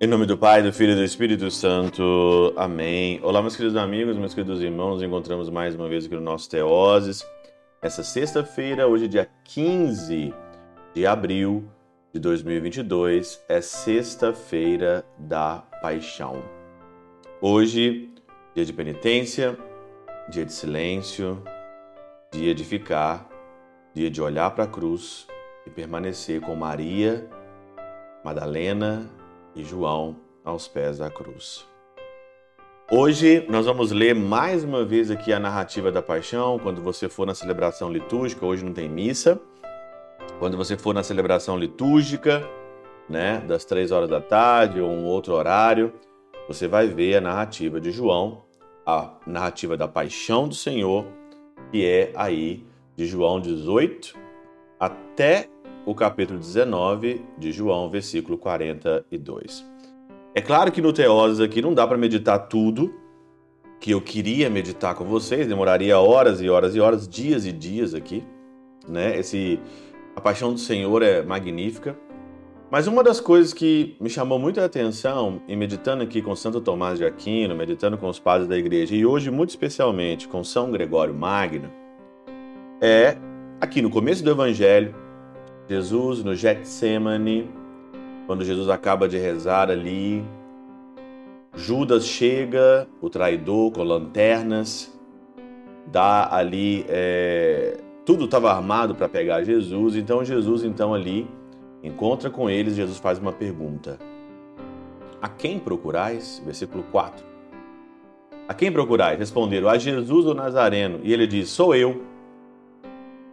Em nome do Pai, do Filho e do Espírito Santo. Amém. Olá, meus queridos amigos, meus queridos irmãos. Encontramos mais uma vez aqui no nosso Teoses. Essa sexta-feira, hoje, dia 15 de abril de 2022, é sexta-feira da Paixão. Hoje, dia de penitência, dia de silêncio, de ficar, dia de olhar para a cruz e permanecer com Maria, Madalena e João aos pés da cruz. Hoje nós vamos ler mais uma vez aqui a narrativa da paixão. Quando você for na celebração litúrgica, hoje não tem missa. Quando você for na celebração litúrgica, né, das três horas da tarde ou um outro horário, você vai ver a narrativa de João, a narrativa da paixão do Senhor, que é aí de João 18 até o capítulo 19 de João, versículo 42. É claro que no Teoses aqui não dá para meditar tudo que eu queria meditar com vocês, demoraria horas e horas e horas, dias e dias aqui, né? Esse a paixão do Senhor é magnífica. Mas uma das coisas que me chamou muita atenção em meditando aqui com Santo Tomás de Aquino, meditando com os padres da igreja e hoje muito especialmente com São Gregório Magno, é aqui no começo do evangelho, Jesus no Getsemane, quando Jesus acaba de rezar ali, Judas chega, o traidor, com lanternas, dá ali, é, tudo estava armado para pegar Jesus, então Jesus então ali encontra com eles, Jesus faz uma pergunta: A quem procurais? Versículo 4. A quem procurais? Responderam: A Jesus o Nazareno. E ele diz: Sou eu.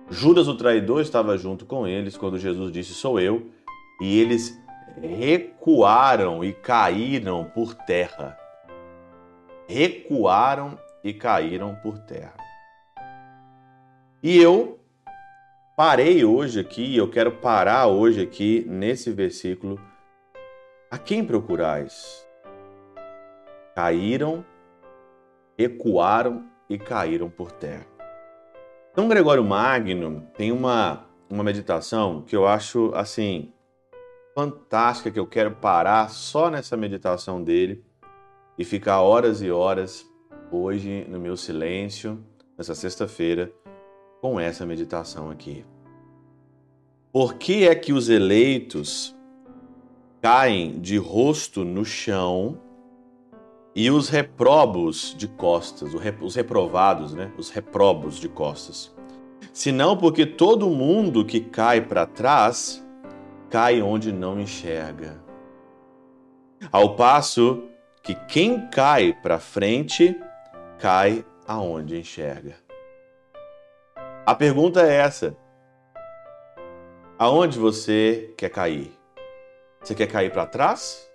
Judas, o traidor, estava junto com eles quando Jesus disse: Sou eu. E eles recuaram e caíram por terra. Recuaram e caíram por terra. E eu parei hoje aqui, eu quero parar hoje aqui nesse versículo. A quem procurais? Caíram, recuaram e caíram por terra. São Gregório Magno tem uma, uma meditação que eu acho assim fantástica, que eu quero parar só nessa meditação dele e ficar horas e horas hoje no meu silêncio, nessa sexta-feira, com essa meditação aqui. Por que é que os eleitos caem de rosto no chão e os reprobos de costas, os reprovados, né? Os reprobos de costas. Senão porque todo mundo que cai para trás cai onde não enxerga. Ao passo que quem cai para frente cai aonde enxerga. A pergunta é essa: aonde você quer cair? Você quer cair para trás?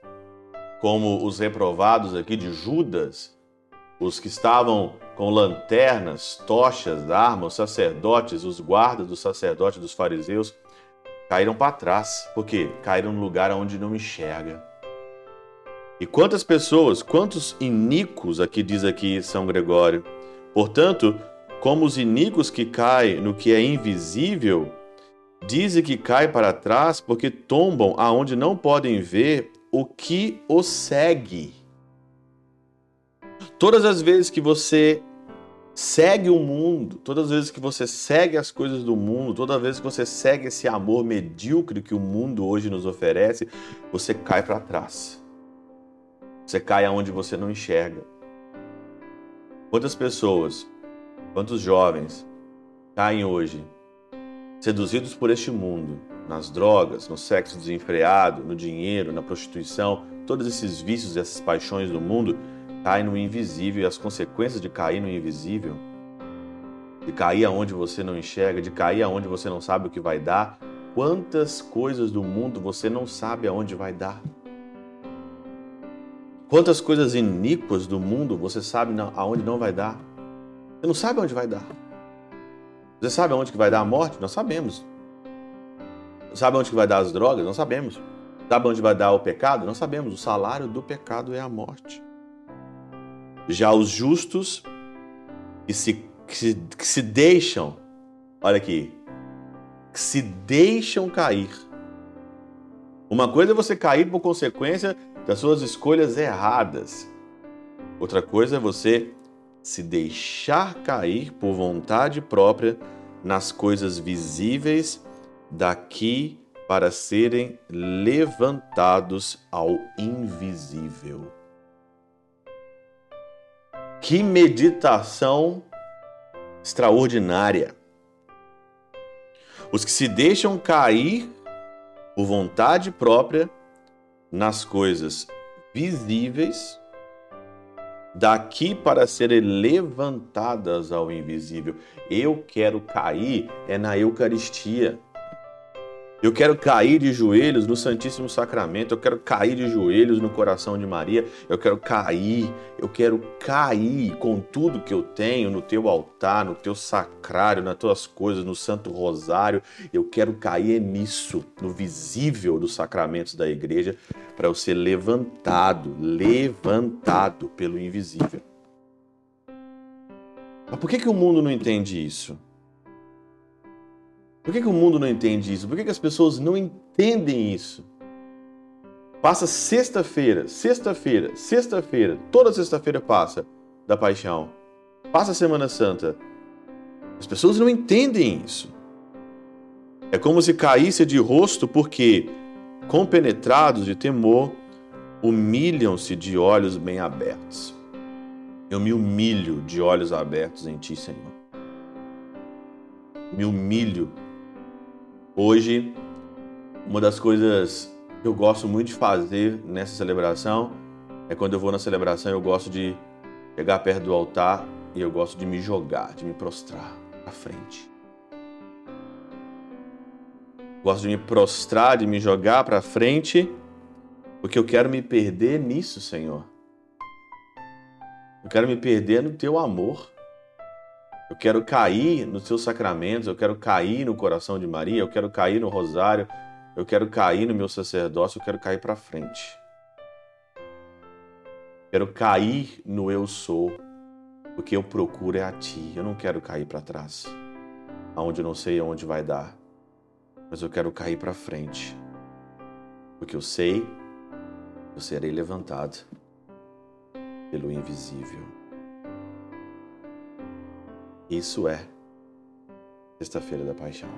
como os reprovados aqui de Judas, os que estavam com lanternas, tochas, armas, os sacerdotes, os guardas dos sacerdotes dos fariseus, caíram para trás, porque caíram no lugar onde não enxerga. E quantas pessoas, quantos iníquos aqui diz aqui São Gregório. Portanto, como os iníquos que caem no que é invisível, dizem que cai para trás porque tombam aonde não podem ver o que o segue. Todas as vezes que você segue o mundo, todas as vezes que você segue as coisas do mundo, toda vez que você segue esse amor medíocre que o mundo hoje nos oferece, você cai para trás. Você cai aonde você não enxerga. Quantas pessoas, quantos jovens caem hoje seduzidos por este mundo, nas drogas, no sexo desenfreado, no dinheiro, na prostituição, todos esses vícios e essas paixões do mundo caem no invisível e as consequências de cair no invisível, de cair aonde você não enxerga, de cair aonde você não sabe o que vai dar, quantas coisas do mundo você não sabe aonde vai dar? Quantas coisas iníquas do mundo você sabe aonde não vai dar? Você não sabe aonde vai dar. Você sabe aonde que vai dar a morte? Nós sabemos. Sabe onde que vai dar as drogas? Não sabemos. Sabe onde vai dar o pecado? Não sabemos. O salário do pecado é a morte. Já os justos que se que se, que se deixam, olha aqui, que se deixam cair. Uma coisa é você cair por consequência das suas escolhas erradas. Outra coisa é você se deixar cair por vontade própria nas coisas visíveis daqui para serem levantados ao invisível. Que meditação extraordinária! Os que se deixam cair por vontade própria nas coisas visíveis, daqui para serem levantadas ao invisível. Eu quero cair é na Eucaristia. Eu quero cair de joelhos no Santíssimo Sacramento, eu quero cair de joelhos no coração de Maria, eu quero cair, eu quero cair com tudo que eu tenho no teu altar, no teu sacrário, nas tuas coisas, no Santo Rosário. Eu quero cair nisso, no visível dos sacramentos da igreja, para eu ser levantado, levantado pelo invisível. Mas por que, que o mundo não entende isso? Por que, que o mundo não entende isso? Por que, que as pessoas não entendem isso? Passa sexta-feira, sexta-feira, sexta-feira, toda sexta-feira passa da paixão. Passa a Semana Santa. As pessoas não entendem isso. É como se caísse de rosto porque, compenetrados de temor, humilham-se de olhos bem abertos. Eu me humilho de olhos abertos em Ti, Senhor. Me humilho Hoje, uma das coisas que eu gosto muito de fazer nessa celebração é quando eu vou na celebração, eu gosto de chegar perto do altar e eu gosto de me jogar, de me prostrar à frente. Gosto de me prostrar, de me jogar para frente, porque eu quero me perder nisso, Senhor. Eu quero me perder no teu amor. Eu quero cair nos seus sacramentos, eu quero cair no coração de Maria, eu quero cair no rosário, eu quero cair no meu sacerdócio, eu quero cair para frente. Quero cair no eu sou, porque eu procuro é a ti. Eu não quero cair para trás, aonde eu não sei aonde vai dar, mas eu quero cair para frente, porque eu sei, eu serei levantado pelo invisível. Isso é Sexta-feira da Paixão.